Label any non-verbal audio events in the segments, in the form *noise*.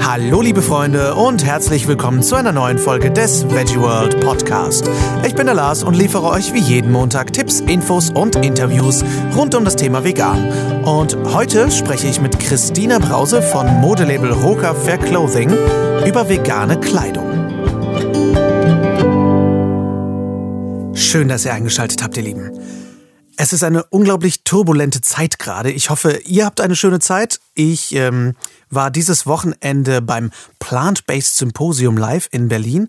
Hallo liebe Freunde und herzlich willkommen zu einer neuen Folge des Veggie World Podcast. Ich bin der Lars und liefere euch wie jeden Montag Tipps, Infos und Interviews rund um das Thema Vegan. Und heute spreche ich mit Christina Brause von Modelabel Roka Fair Clothing über vegane Kleidung. Schön, dass ihr eingeschaltet habt, ihr Lieben. Es ist eine unglaublich turbulente Zeit gerade. Ich hoffe, ihr habt eine schöne Zeit. Ich ähm, war dieses Wochenende beim Plant-Based Symposium live in Berlin,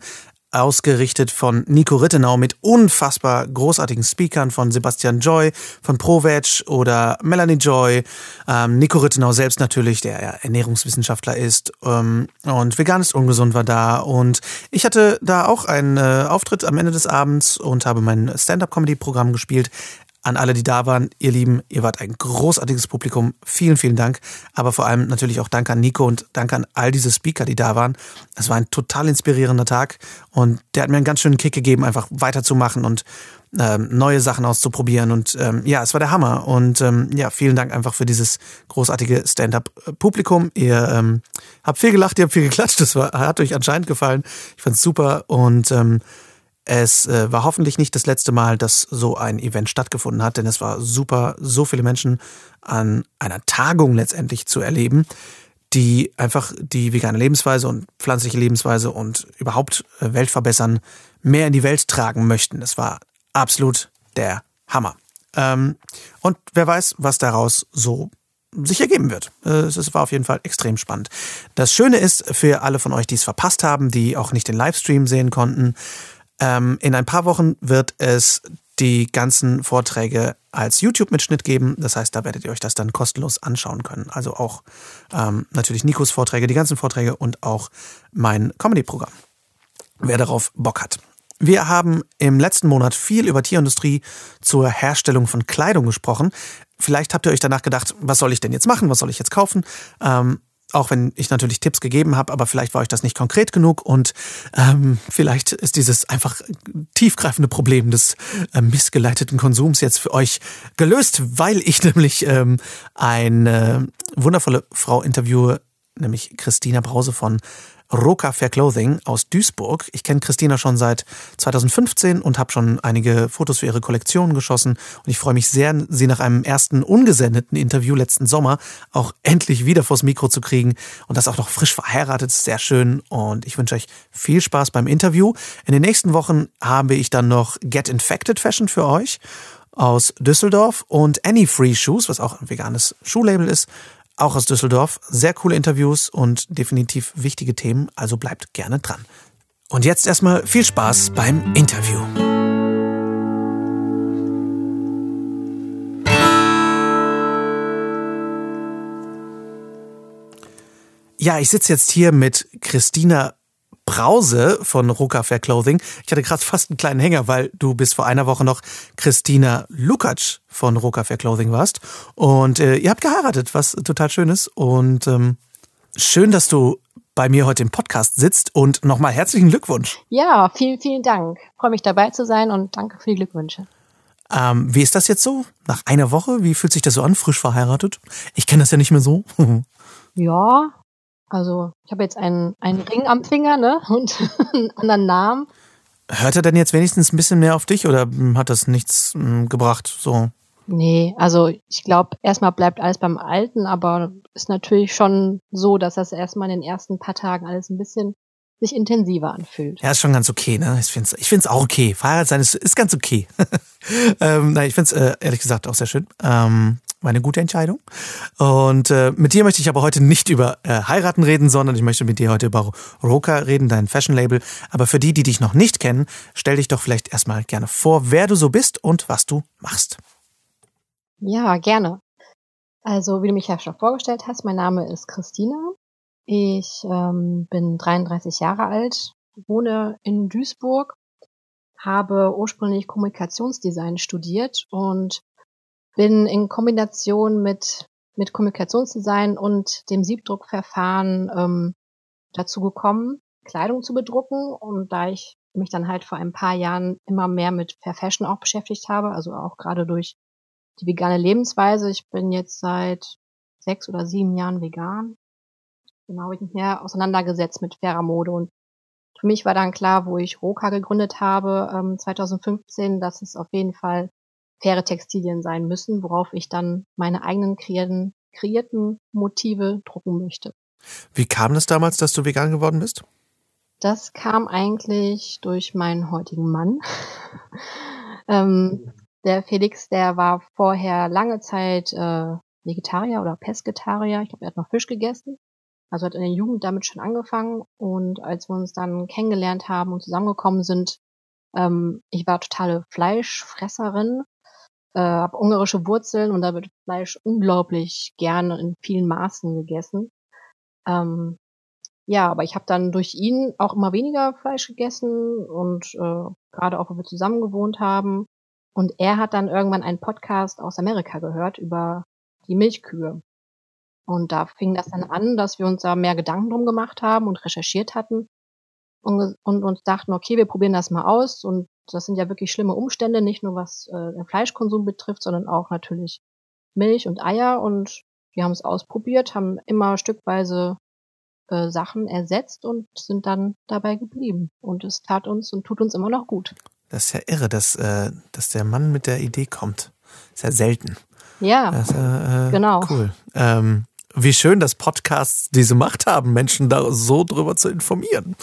ausgerichtet von Nico Rittenau mit unfassbar großartigen Speakern von Sebastian Joy, von ProVeg oder Melanie Joy, ähm, Nico Rittenau selbst natürlich, der ja Ernährungswissenschaftler ist ähm, und vegan ist ungesund war da und ich hatte da auch einen äh, Auftritt am Ende des Abends und habe mein Stand-up-Comedy-Programm gespielt an alle, die da waren, ihr Lieben, ihr wart ein großartiges Publikum. Vielen, vielen Dank. Aber vor allem natürlich auch Dank an Nico und Dank an all diese Speaker, die da waren. Es war ein total inspirierender Tag und der hat mir einen ganz schönen Kick gegeben, einfach weiterzumachen und ähm, neue Sachen auszuprobieren. Und ähm, ja, es war der Hammer. Und ähm, ja, vielen Dank einfach für dieses großartige Stand-up-Publikum. Ihr ähm, habt viel gelacht, ihr habt viel geklatscht. Das war, hat euch anscheinend gefallen. Ich fand's super und ähm, es äh, war hoffentlich nicht das letzte Mal, dass so ein Event stattgefunden hat, denn es war super, so viele Menschen an einer Tagung letztendlich zu erleben, die einfach die vegane Lebensweise und pflanzliche Lebensweise und überhaupt äh, Welt verbessern, mehr in die Welt tragen möchten. Das war absolut der Hammer. Ähm, und wer weiß, was daraus so sich ergeben wird. Äh, es war auf jeden Fall extrem spannend. Das Schöne ist für alle von euch, die es verpasst haben, die auch nicht den Livestream sehen konnten, ähm, in ein paar Wochen wird es die ganzen Vorträge als YouTube-Mitschnitt geben. Das heißt, da werdet ihr euch das dann kostenlos anschauen können. Also auch ähm, natürlich Nikos Vorträge, die ganzen Vorträge und auch mein Comedy-Programm. Wer darauf Bock hat. Wir haben im letzten Monat viel über Tierindustrie zur Herstellung von Kleidung gesprochen. Vielleicht habt ihr euch danach gedacht, was soll ich denn jetzt machen? Was soll ich jetzt kaufen? Ähm, auch wenn ich natürlich Tipps gegeben habe, aber vielleicht war euch das nicht konkret genug und ähm, vielleicht ist dieses einfach tiefgreifende Problem des äh, missgeleiteten Konsums jetzt für euch gelöst, weil ich *laughs* nämlich ähm, eine wundervolle Frau interviewe, nämlich Christina Brause von Roka Fair Clothing aus Duisburg. Ich kenne Christina schon seit 2015 und habe schon einige Fotos für ihre Kollektion geschossen. Und ich freue mich sehr, sie nach einem ersten ungesendeten Interview letzten Sommer auch endlich wieder vors Mikro zu kriegen. Und das auch noch frisch verheiratet. Sehr schön. Und ich wünsche euch viel Spaß beim Interview. In den nächsten Wochen habe ich dann noch Get Infected Fashion für euch aus Düsseldorf und Any Free Shoes, was auch ein veganes Schuhlabel ist auch aus Düsseldorf. Sehr coole Interviews und definitiv wichtige Themen, also bleibt gerne dran. Und jetzt erstmal viel Spaß beim Interview. Ja, ich sitze jetzt hier mit Christina Brause von Roka Fair Clothing. Ich hatte gerade fast einen kleinen Hänger, weil du bis vor einer Woche noch Christina Lukacs von Roka Fair Clothing warst. Und äh, ihr habt geheiratet, was total schön ist. Und ähm, schön, dass du bei mir heute im Podcast sitzt. Und nochmal herzlichen Glückwunsch. Ja, vielen, vielen Dank. Ich freue mich dabei zu sein und danke für die Glückwünsche. Ähm, wie ist das jetzt so? Nach einer Woche? Wie fühlt sich das so an, frisch verheiratet? Ich kenne das ja nicht mehr so. *laughs* ja, also ich habe jetzt einen, einen Ring am Finger ne? *laughs* und einen anderen Namen. Hört er denn jetzt wenigstens ein bisschen mehr auf dich oder hat das nichts hm, gebracht? So? Nee, also ich glaube, erstmal bleibt alles beim Alten, aber ist natürlich schon so, dass das erstmal in den ersten paar Tagen alles ein bisschen sich intensiver anfühlt. Ja, ist schon ganz okay, ne? Ich finde es ich find's auch okay. Verheiratet sein ist, ist ganz okay. *laughs* ähm, nein, ich finde es äh, ehrlich gesagt auch sehr schön. Ähm, war eine gute Entscheidung. Und äh, mit dir möchte ich aber heute nicht über äh, heiraten reden, sondern ich möchte mit dir heute über Roka reden, dein Fashion-Label. Aber für die, die dich noch nicht kennen, stell dich doch vielleicht erstmal gerne vor, wer du so bist und was du machst. Ja, gerne. Also, wie du mich ja schon vorgestellt hast, mein Name ist Christina. Ich ähm, bin 33 Jahre alt, wohne in Duisburg, habe ursprünglich Kommunikationsdesign studiert und bin in Kombination mit, mit Kommunikationsdesign und dem Siebdruckverfahren ähm, dazu gekommen, Kleidung zu bedrucken. Und da ich mich dann halt vor ein paar Jahren immer mehr mit Fair Fashion auch beschäftigt habe, also auch gerade durch die vegane Lebensweise. Ich bin jetzt seit sechs oder sieben Jahren vegan. Genau, ich mich mehr auseinandergesetzt mit fairer Mode und für mich war dann klar, wo ich Roka gegründet habe, ähm, 2015, dass es auf jeden Fall faire Textilien sein müssen, worauf ich dann meine eigenen kreierten, kreierten Motive drucken möchte. Wie kam es damals, dass du vegan geworden bist? Das kam eigentlich durch meinen heutigen Mann. *laughs* ähm, der Felix, der war vorher lange Zeit äh, Vegetarier oder Pesketarier. Ich glaube, er hat noch Fisch gegessen. Also hat in der Jugend damit schon angefangen. Und als wir uns dann kennengelernt haben und zusammengekommen sind, ähm, ich war totale Fleischfresserin, äh, habe ungarische Wurzeln und da wird Fleisch unglaublich gerne in vielen Maßen gegessen. Ähm, ja, aber ich habe dann durch ihn auch immer weniger Fleisch gegessen und äh, gerade auch, wo wir zusammen gewohnt haben. Und er hat dann irgendwann einen Podcast aus Amerika gehört über die Milchkühe. Und da fing das dann an, dass wir uns da mehr Gedanken drum gemacht haben und recherchiert hatten und, und uns dachten, okay, wir probieren das mal aus. Und das sind ja wirklich schlimme Umstände, nicht nur was äh, den Fleischkonsum betrifft, sondern auch natürlich Milch und Eier. Und wir haben es ausprobiert, haben immer stückweise äh, Sachen ersetzt und sind dann dabei geblieben. Und es tat uns und tut uns immer noch gut. Das ist ja irre, dass, äh, dass der Mann mit der Idee kommt. Ist ja selten. Ja, das, äh, genau. Cool. Ähm, wie schön, dass Podcasts diese Macht haben, Menschen da so drüber zu informieren.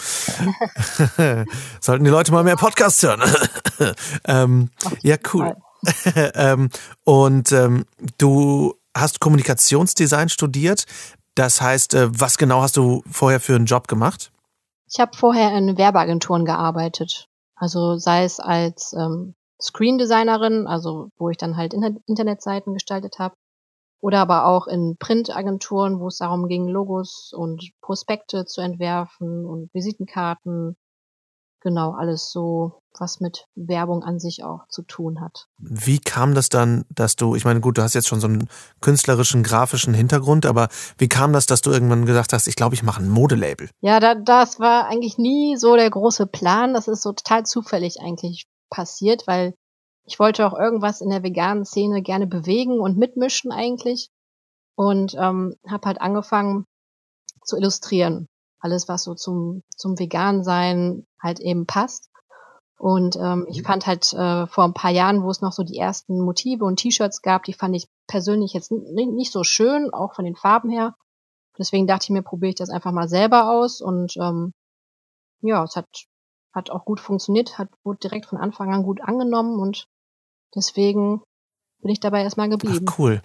*laughs* Sollten die Leute mal mehr Podcasts hören. *laughs* ähm, ja, cool. *laughs* ähm, und ähm, du hast Kommunikationsdesign studiert. Das heißt, äh, was genau hast du vorher für einen Job gemacht? Ich habe vorher in Werbeagenturen gearbeitet. Also sei es als ähm, Screen Designerin, also wo ich dann halt Internetseiten gestaltet habe, oder aber auch in Printagenturen, wo es darum ging, Logos und Prospekte zu entwerfen und Visitenkarten. Genau, alles so, was mit Werbung an sich auch zu tun hat. Wie kam das dann, dass du, ich meine, gut, du hast jetzt schon so einen künstlerischen, grafischen Hintergrund, aber wie kam das, dass du irgendwann gesagt hast, ich glaube, ich mache ein Modelabel? Ja, da, das war eigentlich nie so der große Plan. Das ist so total zufällig eigentlich passiert, weil ich wollte auch irgendwas in der veganen Szene gerne bewegen und mitmischen eigentlich. Und ähm, habe halt angefangen zu illustrieren. Alles, was so zum, zum Vegan-Sein halt eben passt. Und ähm, ich mhm. fand halt äh, vor ein paar Jahren, wo es noch so die ersten Motive und T-Shirts gab, die fand ich persönlich jetzt nicht so schön, auch von den Farben her. Deswegen dachte ich mir, probiere ich das einfach mal selber aus. Und ähm, ja, es hat, hat auch gut funktioniert, hat wurde direkt von Anfang an gut angenommen und Deswegen bin ich dabei erstmal geblieben. Ach, cool.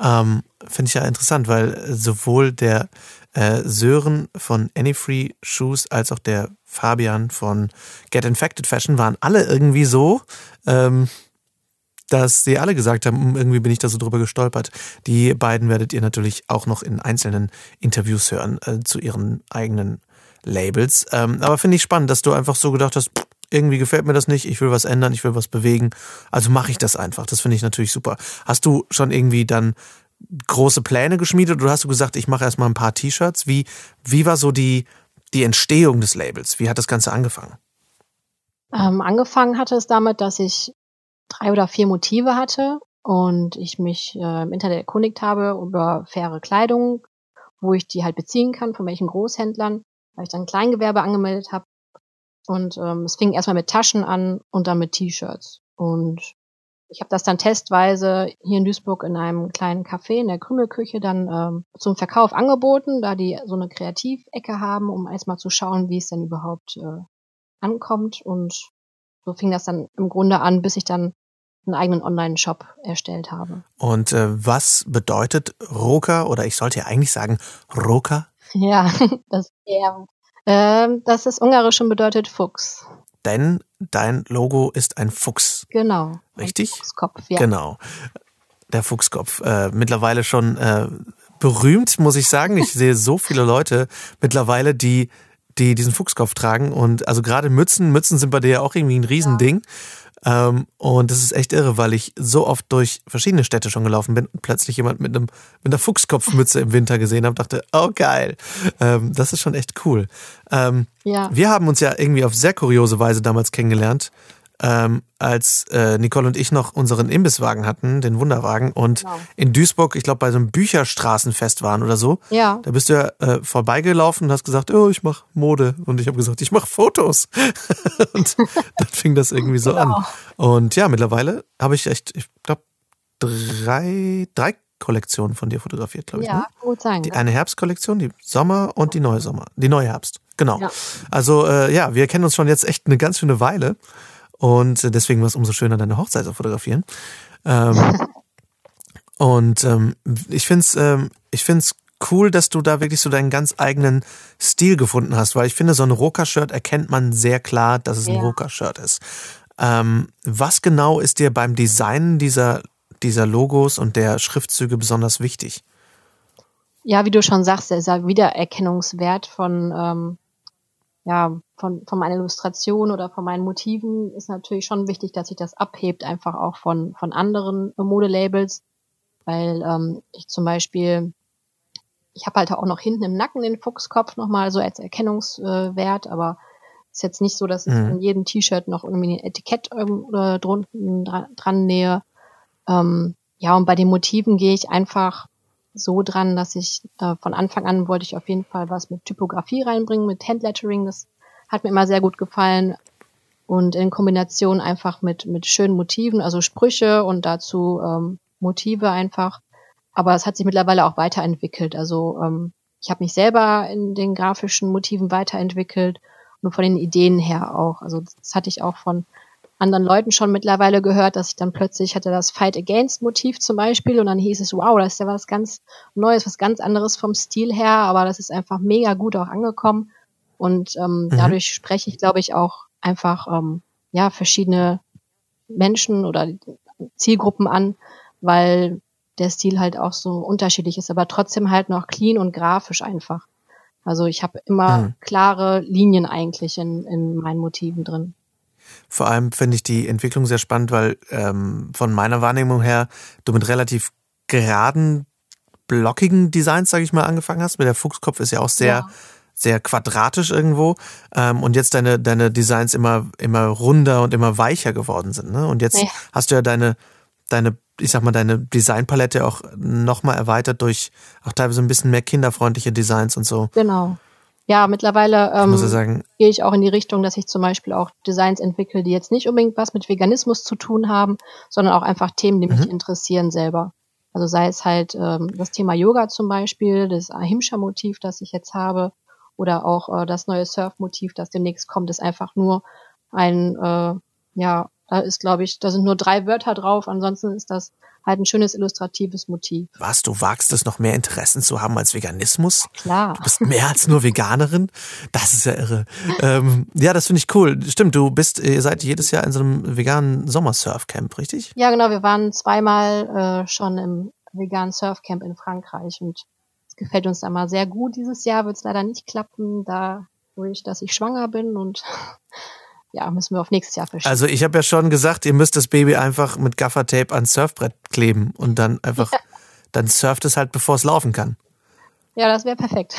Ähm, Finde ich ja interessant, weil sowohl der äh, Sören von Anyfree Shoes als auch der Fabian von Get Infected Fashion waren alle irgendwie so, ähm, dass sie alle gesagt haben, hm, irgendwie bin ich da so drüber gestolpert. Die beiden werdet ihr natürlich auch noch in einzelnen Interviews hören äh, zu ihren eigenen Labels. Ähm, aber finde ich spannend, dass du einfach so gedacht hast, pff, irgendwie gefällt mir das nicht, ich will was ändern, ich will was bewegen. Also mache ich das einfach. Das finde ich natürlich super. Hast du schon irgendwie dann große Pläne geschmiedet oder hast du gesagt, ich mache erstmal ein paar T-Shirts? Wie, wie war so die, die Entstehung des Labels? Wie hat das Ganze angefangen? Ähm, angefangen hatte es damit, dass ich drei oder vier Motive hatte und ich mich äh, im Internet erkundigt habe über faire Kleidung, wo ich die halt beziehen kann, von welchen Großhändlern, weil ich dann Kleingewerbe angemeldet habe und ähm, es fing erstmal mit Taschen an und dann mit T-Shirts. Und ich habe das dann testweise hier in Duisburg in einem kleinen Café in der Krümelküche dann ähm, zum Verkauf angeboten, da die so eine Kreativecke haben, um erstmal zu schauen, wie es denn überhaupt äh, ankommt. Und so fing das dann im Grunde an, bis ich dann einen eigenen Online-Shop erstellt habe. Und äh, was bedeutet Roka oder ich sollte ja eigentlich sagen Roka? *laughs* Ja, das eher ähm, das ist ungarisch und bedeutet Fuchs. Denn dein Logo ist ein Fuchs. Genau. Richtig? Fuchskopf, ja. Genau. Der Fuchskopf. Äh, mittlerweile schon äh, berühmt, muss ich sagen. Ich sehe so viele Leute mittlerweile, die die diesen Fuchskopf tragen und also gerade Mützen, Mützen sind bei dir ja auch irgendwie ein Riesending. Ja. Ähm, und das ist echt irre, weil ich so oft durch verschiedene Städte schon gelaufen bin und plötzlich jemand mit einem mit einer Fuchskopfmütze im Winter gesehen habe, dachte, oh geil, ähm, das ist schon echt cool. Ähm, ja. Wir haben uns ja irgendwie auf sehr kuriose Weise damals kennengelernt. Ähm, als äh, Nicole und ich noch unseren Imbisswagen hatten, den Wunderwagen, und genau. in Duisburg, ich glaube, bei so einem Bücherstraßenfest waren oder so. Ja. Da bist du ja äh, vorbeigelaufen und hast gesagt, oh, ich mache Mode. Und ich habe gesagt, ich mache Fotos. *laughs* und dann fing das irgendwie so genau. an. Und ja, mittlerweile habe ich echt, ich glaube, drei, drei Kollektionen von dir fotografiert, glaube ich. Ja, ne? gut sein. Die eine Herbstkollektion, die Sommer und die neue Sommer, die neue Herbst. Genau. Ja. Also äh, ja, wir kennen uns schon jetzt echt eine ganz schöne Weile und deswegen war es umso schöner, deine Hochzeit zu fotografieren. Ähm, *laughs* und ähm, ich finde es ähm, ich find's cool, dass du da wirklich so deinen ganz eigenen Stil gefunden hast, weil ich finde, so ein Roka-Shirt erkennt man sehr klar, dass es ein ja. Roka-Shirt ist. Ähm, was genau ist dir beim Design dieser dieser Logos und der Schriftzüge besonders wichtig? Ja, wie du schon sagst, dieser Wiedererkennungswert von, ähm, ja, von, von meiner Illustration oder von meinen Motiven ist natürlich schon wichtig, dass sich das abhebt, einfach auch von, von anderen Modelabels, weil ähm, ich zum Beispiel, ich habe halt auch noch hinten im Nacken den Fuchskopf nochmal so als Erkennungswert, aber ist jetzt nicht so, dass ich mhm. in jedem T-Shirt noch irgendwie ein Etikett drunten dran, dran nähe. Ähm, ja, und bei den Motiven gehe ich einfach so dran, dass ich äh, von Anfang an wollte ich auf jeden Fall was mit Typografie reinbringen, mit Handlettering. Das hat mir immer sehr gut gefallen. Und in Kombination einfach mit, mit schönen Motiven, also Sprüche und dazu ähm, Motive einfach. Aber es hat sich mittlerweile auch weiterentwickelt. Also ähm, ich habe mich selber in den grafischen Motiven weiterentwickelt und von den Ideen her auch. Also das hatte ich auch von anderen Leuten schon mittlerweile gehört, dass ich dann plötzlich hatte das Fight Against Motiv zum Beispiel und dann hieß es, wow, das ist ja was ganz Neues, was ganz anderes vom Stil her, aber das ist einfach mega gut auch angekommen und ähm, mhm. dadurch spreche ich, glaube ich, auch einfach ähm, ja verschiedene Menschen oder Zielgruppen an, weil der Stil halt auch so unterschiedlich ist, aber trotzdem halt noch clean und grafisch einfach. Also ich habe immer mhm. klare Linien eigentlich in, in meinen Motiven drin. Vor allem finde ich die Entwicklung sehr spannend, weil ähm, von meiner Wahrnehmung her du mit relativ geraden, blockigen Designs, sage ich mal, angefangen hast. Mit der Fuchskopf ist ja auch sehr, ja. Sehr quadratisch irgendwo. Ähm, und jetzt deine, deine Designs immer, immer runder und immer weicher geworden sind. Ne? Und jetzt ja. hast du ja deine, deine, ich sag mal, deine Designpalette auch nochmal erweitert durch auch teilweise ein bisschen mehr kinderfreundliche Designs und so. Genau. Ja, mittlerweile ähm, ich sagen, gehe ich auch in die Richtung, dass ich zum Beispiel auch Designs entwickle, die jetzt nicht unbedingt was mit Veganismus zu tun haben, sondern auch einfach Themen, die mich mhm. interessieren selber. Also sei es halt ähm, das Thema Yoga zum Beispiel, das Ahimsa-Motiv, das ich jetzt habe, oder auch äh, das neue Surf-Motiv, das demnächst kommt, ist einfach nur ein, äh, ja, da ist, glaube ich, da sind nur drei Wörter drauf, ansonsten ist das halt ein schönes illustratives Motiv. Was, du wagst es noch mehr Interessen zu haben als Veganismus? Klar. Du bist mehr als nur Veganerin? Das ist ja irre. ähm, ja, das finde ich cool. Stimmt, du bist, ihr seid jedes Jahr in so einem veganen Sommersurfcamp, richtig? Ja, genau. Wir waren zweimal äh, schon im veganen Surfcamp in Frankreich und gefällt uns da mal sehr gut. Dieses Jahr wird es leider nicht klappen, da durch, dass ich schwanger bin und *laughs* ja, müssen wir auf nächstes Jahr verschieben. Also ich habe ja schon gesagt, ihr müsst das Baby einfach mit Gaffertape ans Surfbrett kleben und dann einfach, ja. dann surft es halt, bevor es laufen kann. Ja, das wäre perfekt.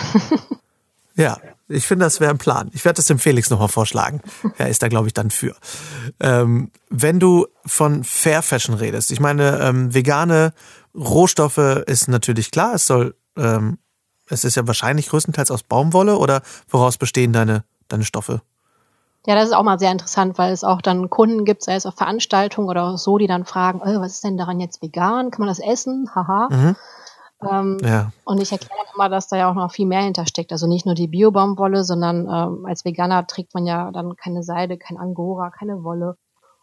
*laughs* ja, ich finde, das wäre ein Plan. Ich werde das dem Felix nochmal vorschlagen. Er ist da, glaube ich, dann für. Ähm, wenn du von Fair Fashion redest, ich meine, ähm, vegane Rohstoffe ist natürlich klar, es soll, ähm, es ist ja wahrscheinlich größtenteils aus Baumwolle oder woraus bestehen deine, deine Stoffe? Ja, das ist auch mal sehr interessant, weil es auch dann Kunden gibt, sei es auf Veranstaltungen oder so, die dann fragen, oh, was ist denn daran jetzt vegan? Kann man das essen? Haha. Mhm. Ähm, ja. Und ich erkläre immer, dass da ja auch noch viel mehr hintersteckt. Also nicht nur die Biobaumwolle, sondern ähm, als Veganer trägt man ja dann keine Seide, kein Angora, keine Wolle.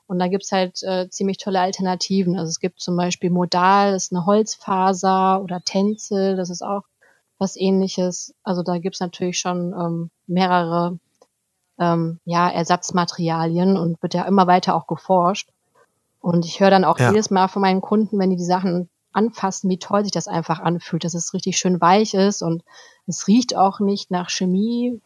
Und da gibt's halt äh, ziemlich tolle Alternativen. Also es gibt zum Beispiel Modal, das ist eine Holzfaser oder Tänzel, das ist auch was ähnliches. Also da gibt's natürlich schon ähm, mehrere ähm, ja, Ersatzmaterialien und wird ja immer weiter auch geforscht. Und ich höre dann auch ja. jedes Mal von meinen Kunden, wenn die die Sachen anfassen, wie toll sich das einfach anfühlt, dass es richtig schön weich ist und es riecht auch nicht nach Chemie.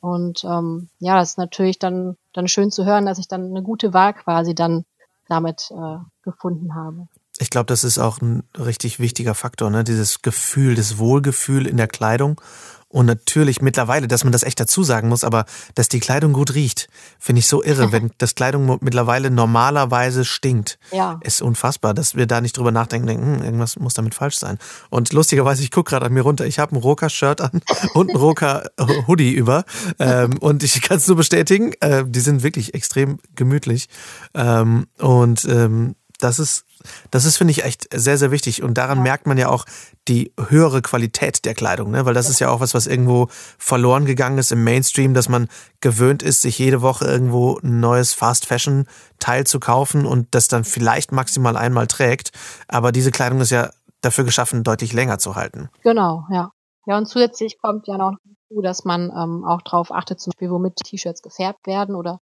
Und ähm, ja, das ist natürlich dann, dann schön zu hören, dass ich dann eine gute Wahl quasi dann damit äh, gefunden habe. Ich glaube, das ist auch ein richtig wichtiger Faktor, ne? Dieses Gefühl, das Wohlgefühl in der Kleidung Und natürlich mittlerweile, dass man das echt dazu sagen muss, aber dass die Kleidung gut riecht, finde ich so irre. *laughs* Wenn das Kleidung mittlerweile normalerweise stinkt, ja. ist unfassbar, dass wir da nicht drüber nachdenken, denken, hm, irgendwas muss damit falsch sein. Und lustigerweise, ich gucke gerade an mir runter, ich habe ein Roka-Shirt an *laughs* und ein Roka-Hoodie über. Ähm, und ich *laughs* kann es nur bestätigen, äh, die sind wirklich extrem gemütlich. Ähm, und ähm, das ist, das ist, finde ich, echt sehr, sehr wichtig. Und daran ja. merkt man ja auch die höhere Qualität der Kleidung, ne? Weil das ist ja auch was, was irgendwo verloren gegangen ist im Mainstream, dass man gewöhnt ist, sich jede Woche irgendwo ein neues Fast Fashion Teil zu kaufen und das dann vielleicht maximal einmal trägt. Aber diese Kleidung ist ja dafür geschaffen, deutlich länger zu halten. Genau, ja. Ja, und zusätzlich kommt ja noch dazu, dass man ähm, auch darauf achtet, zum Beispiel, womit T-Shirts gefärbt werden oder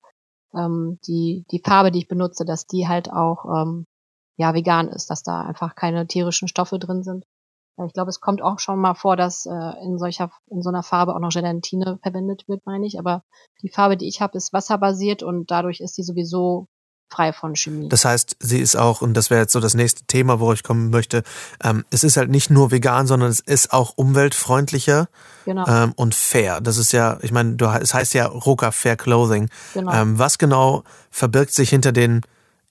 ähm, die, die Farbe, die ich benutze, dass die halt auch ähm, ja vegan ist, dass da einfach keine tierischen Stoffe drin sind. Ich glaube, es kommt auch schon mal vor, dass äh, in solcher in so einer Farbe auch noch Gelatine verwendet wird, meine ich. Aber die Farbe, die ich habe, ist wasserbasiert und dadurch ist sie sowieso frei von Chemie. Das heißt, sie ist auch, und das wäre jetzt so das nächste Thema, wo ich kommen möchte, ähm, es ist halt nicht nur vegan, sondern es ist auch umweltfreundlicher genau. ähm, und fair. Das ist ja, ich meine, du, es heißt ja Roka Fair Clothing. Genau. Ähm, was genau verbirgt sich hinter den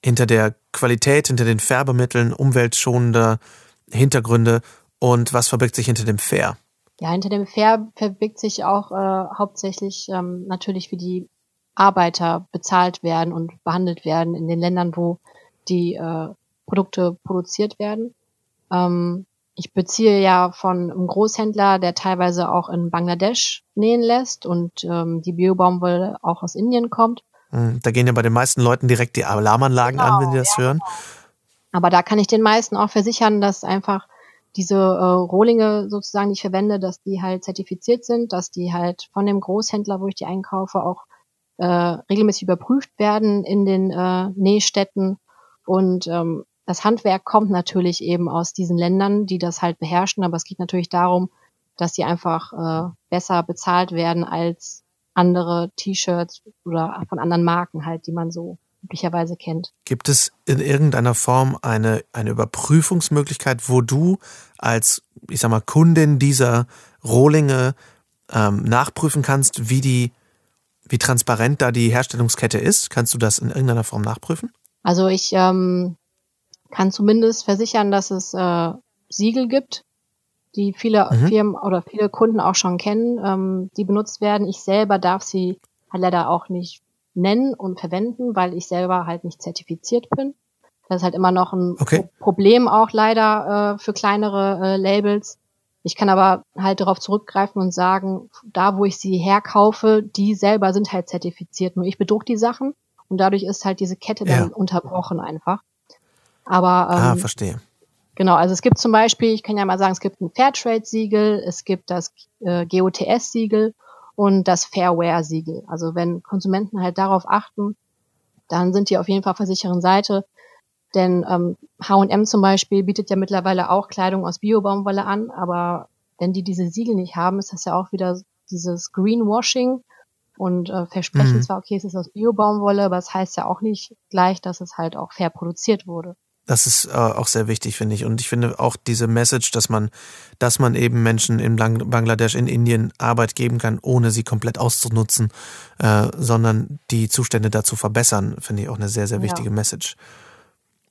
hinter der Qualität, hinter den Färbemitteln, umweltschonender Hintergründe und was verbirgt sich hinter dem Fair? Ja, hinter dem Fair verbirgt sich auch äh, hauptsächlich ähm, natürlich, wie die Arbeiter bezahlt werden und behandelt werden in den Ländern, wo die äh, Produkte produziert werden. Ähm, ich beziehe ja von einem Großhändler, der teilweise auch in Bangladesch nähen lässt und ähm, die Biobaumwolle auch aus Indien kommt. Hm, da gehen ja bei den meisten Leuten direkt die Alarmanlagen genau, an, wenn die das ja, hören. Genau. Aber da kann ich den meisten auch versichern, dass einfach diese äh, Rohlinge sozusagen, die ich verwende, dass die halt zertifiziert sind, dass die halt von dem Großhändler, wo ich die einkaufe, auch äh, regelmäßig überprüft werden in den äh, Nähstätten. Und ähm, das Handwerk kommt natürlich eben aus diesen Ländern, die das halt beherrschen, aber es geht natürlich darum, dass sie einfach äh, besser bezahlt werden als andere T-Shirts oder von anderen Marken halt, die man so üblicherweise kennt. Gibt es in irgendeiner Form eine, eine Überprüfungsmöglichkeit, wo du als, ich sag mal, Kundin dieser Rohlinge ähm, nachprüfen kannst, wie die, wie transparent da die Herstellungskette ist? Kannst du das in irgendeiner Form nachprüfen? Also ich ähm, kann zumindest versichern, dass es äh, Siegel gibt, die viele mhm. Firmen oder viele Kunden auch schon kennen, ähm, die benutzt werden. Ich selber darf sie halt leider auch nicht nennen und verwenden, weil ich selber halt nicht zertifiziert bin. Das ist halt immer noch ein okay. Problem auch leider äh, für kleinere äh, Labels. Ich kann aber halt darauf zurückgreifen und sagen, da wo ich sie herkaufe, die selber sind halt zertifiziert. Nur ich bedruck die Sachen und dadurch ist halt diese Kette dann ja. unterbrochen einfach. Aber ah, ähm, ah, verstehe. Genau, also es gibt zum Beispiel, ich kann ja mal sagen, es gibt ein Fairtrade-Siegel, es gibt das äh, GOTS-Siegel und das Fairware-Siegel. Also wenn Konsumenten halt darauf achten, dann sind die auf jeden Fall auf der sicheren Seite. Denn ähm, H&M zum Beispiel bietet ja mittlerweile auch Kleidung aus Biobaumwolle an, aber wenn die diese Siegel nicht haben, ist das ja auch wieder dieses Greenwashing und äh, versprechen mhm. zwar, okay, es ist aus Biobaumwolle, aber es das heißt ja auch nicht gleich, dass es halt auch fair produziert wurde. Das ist äh, auch sehr wichtig, finde ich. Und ich finde auch diese Message, dass man, dass man eben Menschen in Bangladesch, in Indien Arbeit geben kann, ohne sie komplett auszunutzen, äh, sondern die Zustände dazu verbessern, finde ich auch eine sehr, sehr wichtige ja. Message.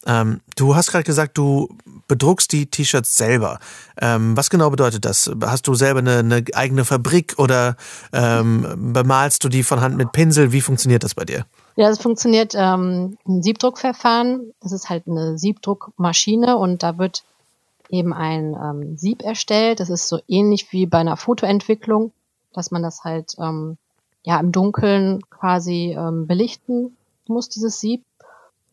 Ähm, du hast gerade gesagt, du bedruckst die T-Shirts selber. Ähm, was genau bedeutet das? Hast du selber eine, eine eigene Fabrik oder ähm, bemalst du die von Hand mit Pinsel? Wie funktioniert das bei dir? Ja, das funktioniert ähm, ein Siebdruckverfahren. Das ist halt eine Siebdruckmaschine und da wird eben ein ähm, Sieb erstellt. Das ist so ähnlich wie bei einer Fotoentwicklung, dass man das halt ähm, ja im Dunkeln quasi ähm, belichten muss, dieses Sieb.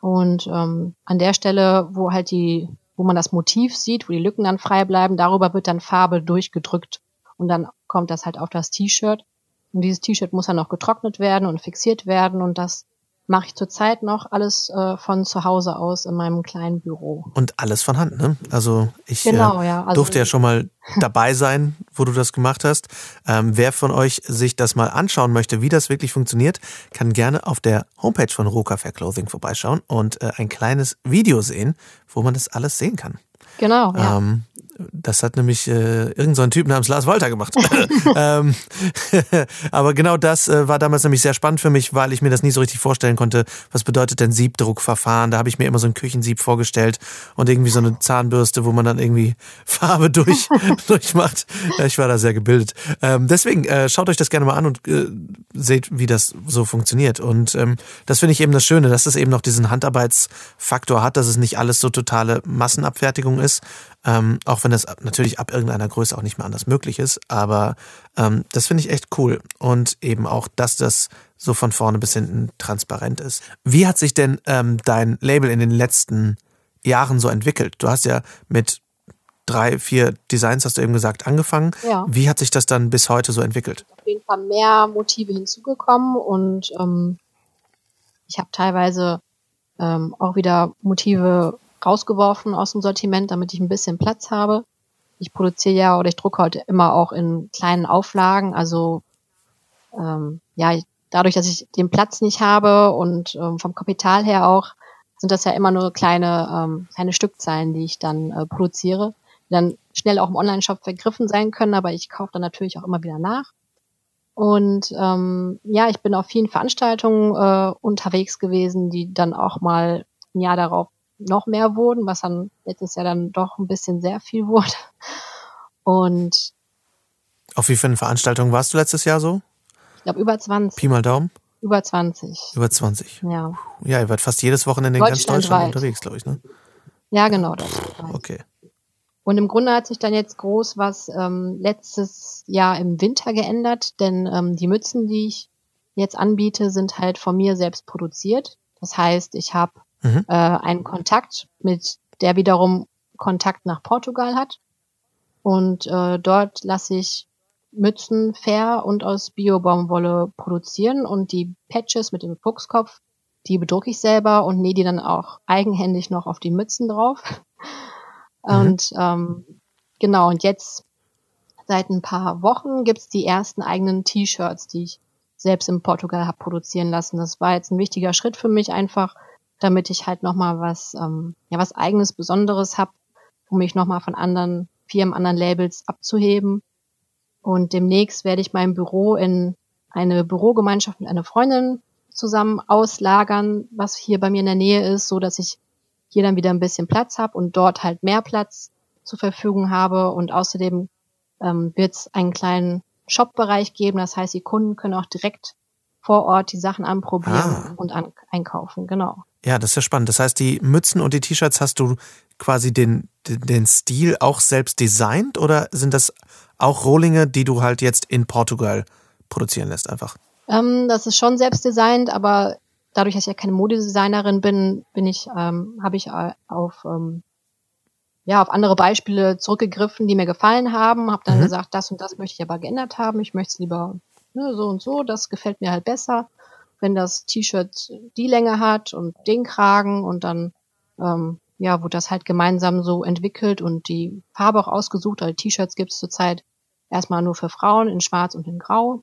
Und ähm, an der Stelle, wo halt die, wo man das Motiv sieht, wo die Lücken dann frei bleiben, darüber wird dann Farbe durchgedrückt und dann kommt das halt auf das T-Shirt. Und dieses T-Shirt muss dann noch getrocknet werden und fixiert werden und das mache ich zurzeit noch alles äh, von zu Hause aus in meinem kleinen Büro. Und alles von Hand, ne? Also ich äh, genau, äh, ja. also, durfte ja schon mal *laughs* dabei sein, wo du das gemacht hast. Ähm, wer von euch sich das mal anschauen möchte, wie das wirklich funktioniert, kann gerne auf der Homepage von Roka Fair Clothing vorbeischauen und äh, ein kleines Video sehen, wo man das alles sehen kann. Genau. Ja. Ähm, Das hat nämlich äh, irgendein so Typ namens Lars Walter gemacht. *laughs* ähm, *laughs* aber genau das äh, war damals nämlich sehr spannend für mich, weil ich mir das nie so richtig vorstellen konnte. Was bedeutet denn Siebdruckverfahren? Da habe ich mir immer so ein Küchensieb vorgestellt und irgendwie so eine Zahnbürste, wo man dann irgendwie *laughs* Farbe durch, durchmacht. Ich war da sehr gebildet. Ähm, deswegen äh, schaut euch das gerne mal an und äh, seht, wie das so funktioniert. Und ähm, das finde ich eben das Schöne, dass es eben noch diesen Handarbeitsfaktor hat, dass es nicht alles so totale Massenabfertigung ist, ähm, auch wenn das natürlich ab irgendeiner Größe auch nicht mehr anders möglich ist. Aber ähm, das finde ich echt cool. Und eben auch, dass das so von vorne bis hinten transparent ist. Wie hat sich denn ähm, dein Label in den letzten Jahren so entwickelt? Du hast ja mit drei, vier Designs, hast du eben gesagt, angefangen. Ja. Wie hat sich das dann bis heute so entwickelt? Auf jeden Fall mehr Motive hinzugekommen und ähm, ich habe teilweise ähm, auch wieder Motive rausgeworfen aus dem Sortiment, damit ich ein bisschen Platz habe. Ich produziere ja oder ich drucke heute immer auch in kleinen Auflagen. Also ähm, ja, dadurch, dass ich den Platz nicht habe und ähm, vom Kapital her auch, sind das ja immer nur kleine, ähm, kleine Stückzahlen, die ich dann äh, produziere, die dann schnell auch im Online-Shop vergriffen sein können, aber ich kaufe dann natürlich auch immer wieder nach. Und ähm, ja, ich bin auf vielen Veranstaltungen äh, unterwegs gewesen, die dann auch mal ein Jahr darauf noch mehr wurden, was dann letztes Jahr dann doch ein bisschen sehr viel wurde. Und auf wie vielen Veranstaltungen warst du letztes Jahr so? Ich glaube über 20. Pi mal Daumen? Über 20. Über 20. Ja. Ja, ihr wart fast jedes Wochenende in ganz Deutschland unterwegs, glaube ich, ne? Ja, genau. Das okay. Und im Grunde hat sich dann jetzt groß was ähm, letztes Jahr im Winter geändert, denn ähm, die Mützen, die ich jetzt anbiete, sind halt von mir selbst produziert. Das heißt, ich habe mhm. äh, einen Kontakt, mit der wiederum Kontakt nach Portugal hat. Und äh, dort lasse ich Mützen fair und aus Biobaumwolle produzieren und die Patches mit dem Fuchskopf, die bedrucke ich selber und nähe die dann auch eigenhändig noch auf die Mützen drauf. Mhm. Und ähm, genau, und jetzt seit ein paar Wochen gibt's die ersten eigenen T-Shirts, die ich selbst in Portugal habe produzieren lassen. Das war jetzt ein wichtiger Schritt für mich, einfach damit ich halt nochmal was, ähm, ja, was eigenes, Besonderes habe, um mich nochmal von anderen Firmen, anderen Labels abzuheben. Und demnächst werde ich mein Büro in eine Bürogemeinschaft mit einer Freundin zusammen auslagern, was hier bei mir in der Nähe ist, so dass ich hier dann wieder ein bisschen Platz habe und dort halt mehr Platz zur Verfügung habe. Und außerdem ähm, wird es einen kleinen Shop-Bereich geben. Das heißt, die Kunden können auch direkt vor Ort die Sachen anprobieren ah. und an einkaufen. Genau. Ja, das ist ja spannend. Das heißt, die Mützen und die T-Shirts hast du quasi den, den Stil auch selbst designt oder sind das auch Rohlinge, die du halt jetzt in Portugal produzieren lässt einfach? Ähm, das ist schon selbst designt, aber dadurch, dass ich ja keine Modedesignerin bin, bin ich, ähm, habe ich äh, auf ähm, ja auf andere Beispiele zurückgegriffen, die mir gefallen haben, habe dann mhm. gesagt, das und das möchte ich aber geändert haben. Ich möchte es lieber ne, so und so. Das gefällt mir halt besser wenn das T-Shirt die Länge hat und den Kragen und dann ähm, ja, wurde das halt gemeinsam so entwickelt und die Farbe auch ausgesucht. Also T-Shirts gibt es zurzeit erstmal nur für Frauen in Schwarz und in Grau.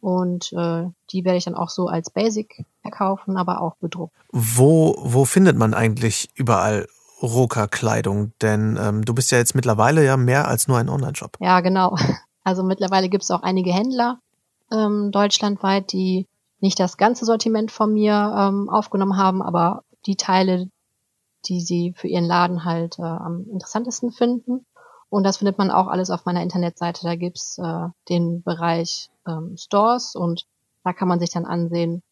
Und äh, die werde ich dann auch so als Basic verkaufen, aber auch bedruckt. Wo, wo findet man eigentlich überall Roka-Kleidung? Denn ähm, du bist ja jetzt mittlerweile ja mehr als nur ein Online-Shop. Ja, genau. *laughs* Also mittlerweile gibt es auch einige Händler ähm, deutschlandweit, die nicht das ganze Sortiment von mir ähm, aufgenommen haben, aber die Teile, die sie für ihren Laden halt äh, am interessantesten finden. Und das findet man auch alles auf meiner Internetseite. Da gibt's äh, den Bereich ähm, Stores und da kann man sich dann ansehen,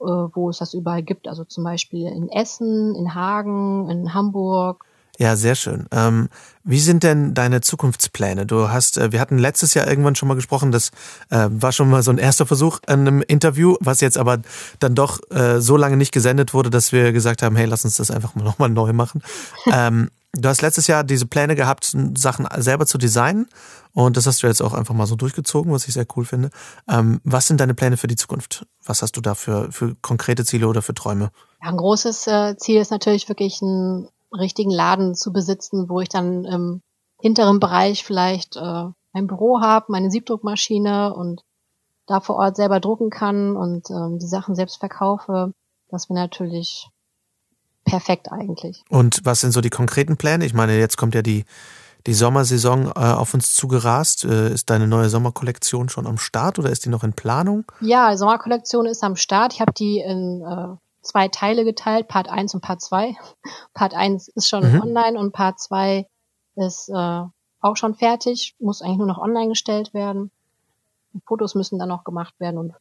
äh, wo es das überall gibt. Also zum Beispiel in Essen, in Hagen, in Hamburg, ja, sehr schön. Ähm, wie sind denn deine Zukunftspläne? Du hast, äh, wir hatten letztes Jahr irgendwann schon mal gesprochen, das äh, war schon mal so ein erster Versuch an einem Interview, was jetzt aber dann doch äh, so lange nicht gesendet wurde, dass wir gesagt haben, hey, lass uns das einfach mal *laughs* nochmal neu machen. ähm, du hast letztes Jahr diese Pläne gehabt, Sachen selber zu designen und das hast du jetzt auch einfach mal so durchgezogen, was ich sehr cool finde. Ähm, was sind deine Pläne für die Zukunft? Was hast du da für, für konkrete Ziele oder für Träume? Ja, ein großes äh, Ziel ist natürlich wirklich ein richtigen Laden zu besitzen, wo ich dann im hinteren Bereich vielleicht äh, ein Büro habe, meine Siebdruckmaschine und da vor Ort selber drucken kann und ähm, die Sachen selbst verkaufe. Das wäre natürlich perfekt eigentlich. Und was sind so die konkreten Pläne? Ich meine, jetzt kommt ja die die Sommersaison äh, auf uns zugerast. Äh, ist deine neue Sommerkollektion schon am Start oder ist die noch in Planung? Ja, die Sommerkollektion ist am Start. Ich habe die in äh, zwei Teile geteilt, Part 1 und Part 2. *laughs* Part 1 ist schon mhm. online und Part 2 ist äh, auch schon fertig, muss eigentlich nur noch online gestellt werden. Die Fotos müssen dann noch gemacht werden und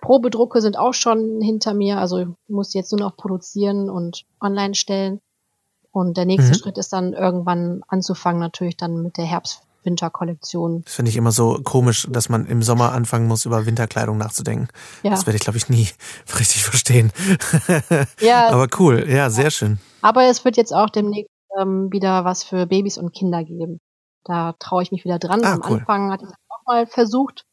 Probedrucke sind auch schon hinter mir, also ich muss jetzt nur noch produzieren und online stellen. Und der nächste mhm. Schritt ist dann irgendwann anzufangen, natürlich dann mit der Herbst-Winter-Kollektion. Das finde ich immer so komisch, dass man im Sommer anfangen muss, über Winterkleidung nachzudenken. Ja. Das werde ich, glaube ich, nie *laughs* richtig verstehen. Ja. *laughs* Aber cool, ja, sehr schön. Aber es wird jetzt auch demnächst ähm, wieder was für Babys und Kinder geben. Da traue ich mich wieder dran. Ah, Am cool. Anfang hatte ich das auch mal versucht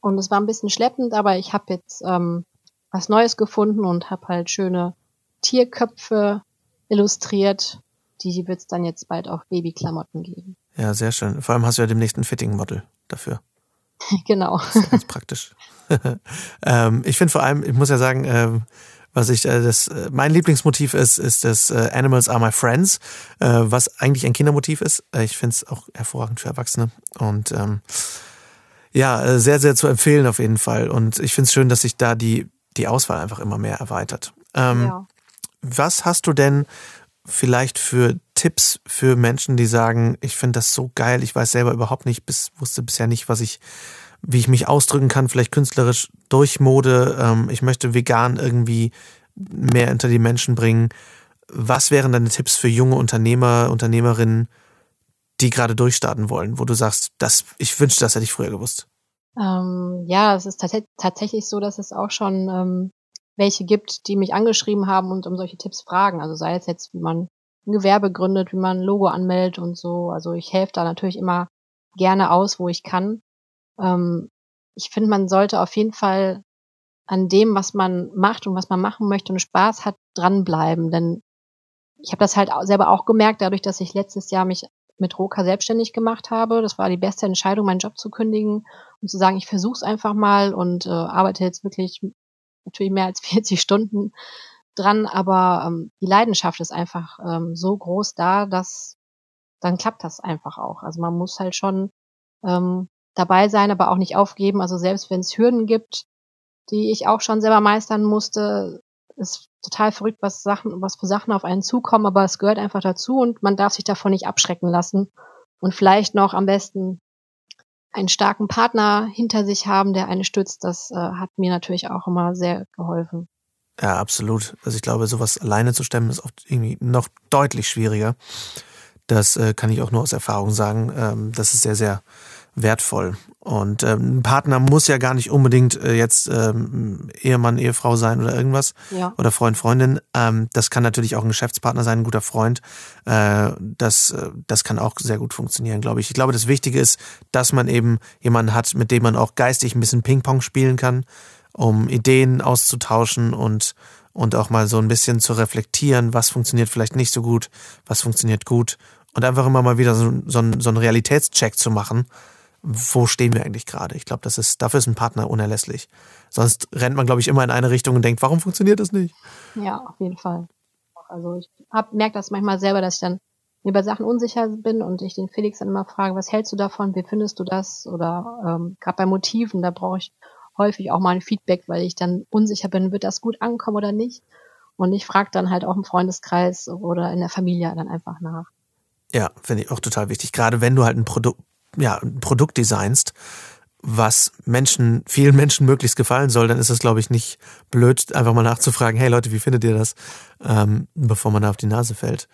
und es war ein bisschen schleppend, aber ich habe jetzt ähm, was Neues gefunden und habe halt schöne Tierköpfe illustriert. Die wird es dann jetzt bald auf Babyklamotten geben. Ja, sehr schön. Vor allem hast du ja demnächst ein Fitting-Model dafür. *laughs* genau. Das ist ganz praktisch. *laughs* ähm, ich finde vor allem, ich muss ja sagen, ähm, was ich äh, das äh, mein Lieblingsmotiv ist, ist das äh, Animals are my friends, äh, was eigentlich ein Kindermotiv ist. Äh, ich finde es auch hervorragend für Erwachsene und ähm, ja, äh, sehr, sehr zu empfehlen auf jeden Fall. Und ich finde es schön, dass sich da die, die Auswahl einfach immer mehr erweitert. Ähm, ja. Was hast du denn vielleicht für Tipps für Menschen, die sagen, ich finde das so geil, ich weiß selber überhaupt nicht, bis, wusste bisher nicht, was ich, wie ich mich ausdrücken kann, vielleicht künstlerisch durch Mode, ähm, ich möchte vegan irgendwie mehr unter die Menschen bringen. Was wären deine Tipps für junge Unternehmer, Unternehmerinnen, die gerade durchstarten wollen, wo du sagst, das, ich wünschte, das hätte ich früher gewusst? Ähm, ja, es ist tatsächlich so, dass es auch schon ähm, welche gibt, die mich angeschrieben haben und um solche Tipps fragen. Also sei es jetzt, wie man ein Gewerbe gründet, wie man ein Logo anmeldet und so. Also ich helfe da natürlich immer gerne aus, wo ich kann. Ähm, ich finde, man sollte auf jeden Fall an dem, was man macht und was man machen möchte und Spaß hat, dranbleiben. Denn ich habe das halt selber auch gemerkt, dadurch, dass ich letztes Jahr mich mit Roka selbstständig gemacht habe. Das war die beste Entscheidung, meinen Job zu kündigen und zu sagen, ich versuche es einfach mal und äh, arbeite jetzt wirklich natürlich mehr als *laughs* 40 Stunden dran, aber ähm, die Leidenschaft ist einfach ähm, so groß da, dass dann klappt das einfach auch. Also man muss halt schon ähm, dabei sein, aber auch nicht aufgeben. Also selbst wenn es Hürden gibt, die ich auch schon selber meistern musste, ist total verrückt, was Sachen, was für Sachen auf einen zukommen, aber es gehört einfach dazu und man darf sich davon nicht abschrecken lassen. Und vielleicht noch am besten einen starken Partner hinter sich haben, der eine stützt, das äh, hat mir natürlich auch immer sehr geholfen. Ja, absolut. Also ich glaube, sowas alleine zu stemmen ist oft irgendwie noch deutlich schwieriger. Das äh, kann ich auch nur aus Erfahrung sagen. Ähm, das ist sehr, sehr wertvoll. Und ähm, ein Partner muss ja gar nicht unbedingt äh, jetzt ähm, Ehemann, Ehefrau sein oder irgendwas. Ja. Oder Freund, Freundin. Ähm, das kann natürlich auch ein Geschäftspartner sein, ein guter Freund. Äh, das, äh, das kann auch sehr gut funktionieren, glaube ich. Ich glaube, das Wichtige ist, dass man eben jemanden hat, mit dem man auch geistig ein bisschen Ping-Pong spielen kann, um Ideen auszutauschen und und auch mal so ein bisschen zu reflektieren, was funktioniert vielleicht nicht so gut, was funktioniert gut und einfach immer mal wieder so, so, so einen Realitätscheck zu machen wo stehen wir eigentlich gerade? Ich glaube, das ist, dafür ist ein Partner unerlässlich. Sonst rennt man, glaube ich, immer in eine Richtung und denkt, warum funktioniert das nicht? Ja, auf jeden Fall. Also ich hab, merke das manchmal selber, dass ich dann mir bei Sachen unsicher bin und ich den Felix dann immer frage, was hältst du davon, wie findest du das? Oder ähm, gerade bei Motiven, da brauche ich häufig auch mal ein Feedback, weil ich dann unsicher bin, wird das gut ankommen oder nicht? Und ich frage dann halt auch im Freundeskreis oder in der Familie dann einfach nach. Ja, finde ich auch total wichtig. Gerade wenn du halt ein Produkt, ja, ein Produkt designst, was Menschen, vielen Menschen möglichst gefallen soll, dann ist es, glaube ich, nicht blöd, einfach mal nachzufragen, hey Leute, wie findet ihr das, ähm, bevor man da auf die Nase fällt.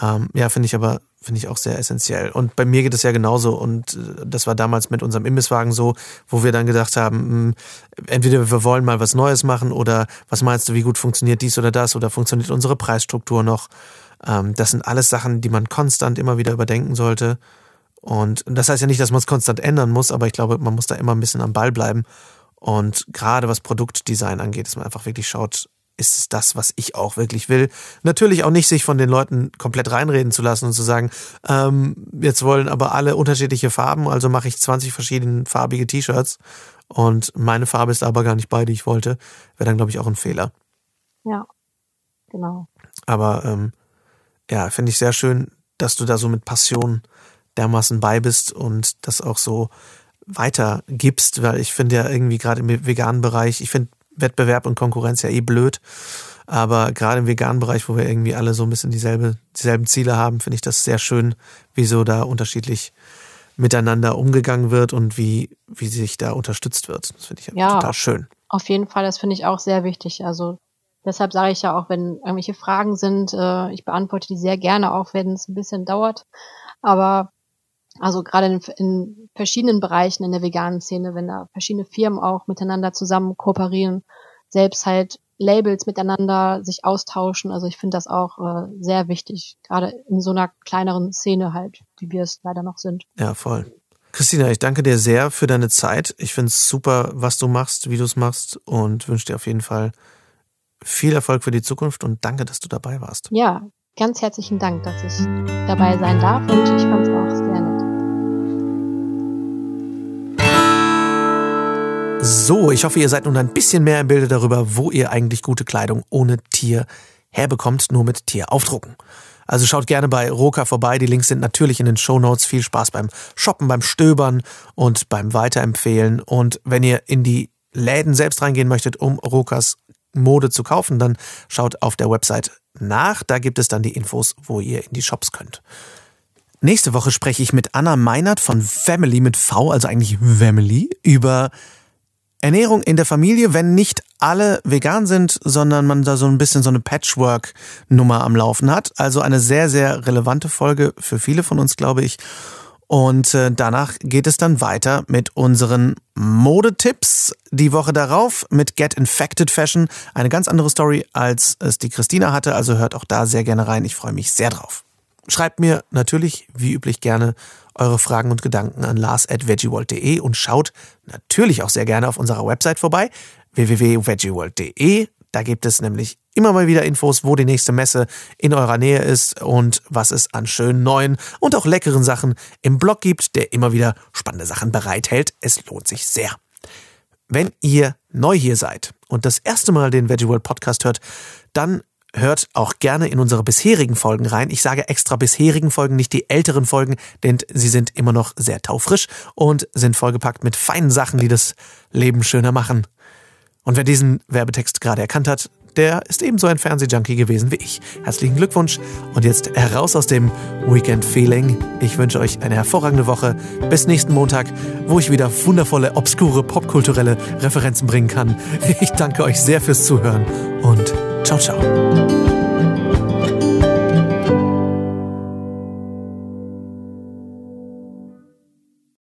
Ähm, ja, finde ich aber, finde ich auch sehr essentiell. Und bei mir geht es ja genauso. Und äh, das war damals mit unserem Imbisswagen so, wo wir dann gedacht haben, hm, entweder wir wollen mal was Neues machen oder was meinst du, wie gut funktioniert dies oder das oder funktioniert unsere Preisstruktur noch? Ähm, das sind alles Sachen, die man konstant immer wieder überdenken sollte. Und das heißt ja nicht, dass man es konstant ändern muss, aber ich glaube, man muss da immer ein bisschen am Ball bleiben. Und gerade was Produktdesign angeht, dass man einfach wirklich schaut, ist es das, was ich auch wirklich will. Natürlich auch nicht sich von den Leuten komplett reinreden zu lassen und zu sagen, ähm, jetzt wollen aber alle unterschiedliche Farben, also mache ich 20 verschiedene farbige T-Shirts und meine Farbe ist aber gar nicht bei, die ich wollte, wäre dann, glaube ich, auch ein Fehler. Ja, genau. Aber ähm, ja, finde ich sehr schön, dass du da so mit Passion dermaßen bei bist und das auch so weitergibst, weil ich finde ja irgendwie gerade im veganen Bereich, ich finde Wettbewerb und Konkurrenz ja eh blöd. Aber gerade im veganen Bereich, wo wir irgendwie alle so ein bisschen dieselbe, dieselben Ziele haben, finde ich das sehr schön, wie so da unterschiedlich miteinander umgegangen wird und wie, wie sich da unterstützt wird. Das finde ich ja, total schön. Auf jeden Fall, das finde ich auch sehr wichtig. Also deshalb sage ich ja auch, wenn irgendwelche Fragen sind, äh, ich beantworte die sehr gerne, auch wenn es ein bisschen dauert. Aber also gerade in, in verschiedenen Bereichen in der veganen Szene, wenn da verschiedene Firmen auch miteinander zusammen kooperieren, selbst halt Labels miteinander sich austauschen. Also ich finde das auch äh, sehr wichtig, gerade in so einer kleineren Szene halt, wie wir es leider noch sind. Ja, voll. Christina, ich danke dir sehr für deine Zeit. Ich finde es super, was du machst, wie du es machst und wünsche dir auf jeden Fall viel Erfolg für die Zukunft und danke, dass du dabei warst. Ja, ganz herzlichen Dank, dass ich dabei sein darf und ich fand es auch So, ich hoffe, ihr seid nun ein bisschen mehr im Bilde darüber, wo ihr eigentlich gute Kleidung ohne Tier herbekommt, nur mit Tier aufdrucken. Also schaut gerne bei Roka vorbei. Die Links sind natürlich in den Show Notes. Viel Spaß beim Shoppen, beim Stöbern und beim Weiterempfehlen. Und wenn ihr in die Läden selbst reingehen möchtet, um Rokas Mode zu kaufen, dann schaut auf der Website nach. Da gibt es dann die Infos, wo ihr in die Shops könnt. Nächste Woche spreche ich mit Anna Meinert von Family mit V, also eigentlich Family, über Ernährung in der Familie, wenn nicht alle vegan sind, sondern man da so ein bisschen so eine Patchwork-Nummer am Laufen hat. Also eine sehr, sehr relevante Folge für viele von uns, glaube ich. Und äh, danach geht es dann weiter mit unseren Modetipps. Die Woche darauf mit Get Infected Fashion. Eine ganz andere Story, als es die Christina hatte. Also hört auch da sehr gerne rein. Ich freue mich sehr drauf. Schreibt mir natürlich, wie üblich, gerne eure Fragen und Gedanken an lars.veggieworld.de und schaut natürlich auch sehr gerne auf unserer Website vorbei, www.veggieworld.de. Da gibt es nämlich immer mal wieder Infos, wo die nächste Messe in eurer Nähe ist und was es an schönen neuen und auch leckeren Sachen im Blog gibt, der immer wieder spannende Sachen bereithält. Es lohnt sich sehr. Wenn ihr neu hier seid und das erste Mal den Veggie World Podcast hört, dann hört auch gerne in unsere bisherigen Folgen rein. Ich sage extra bisherigen Folgen, nicht die älteren Folgen, denn sie sind immer noch sehr taufrisch und sind vollgepackt mit feinen Sachen, die das Leben schöner machen. Und wer diesen Werbetext gerade erkannt hat, der ist ebenso ein Fernsehjunkie gewesen wie ich. Herzlichen Glückwunsch und jetzt heraus aus dem Weekend Feeling. Ich wünsche euch eine hervorragende Woche. Bis nächsten Montag, wo ich wieder wundervolle, obskure, popkulturelle Referenzen bringen kann. Ich danke euch sehr fürs Zuhören und 唱首。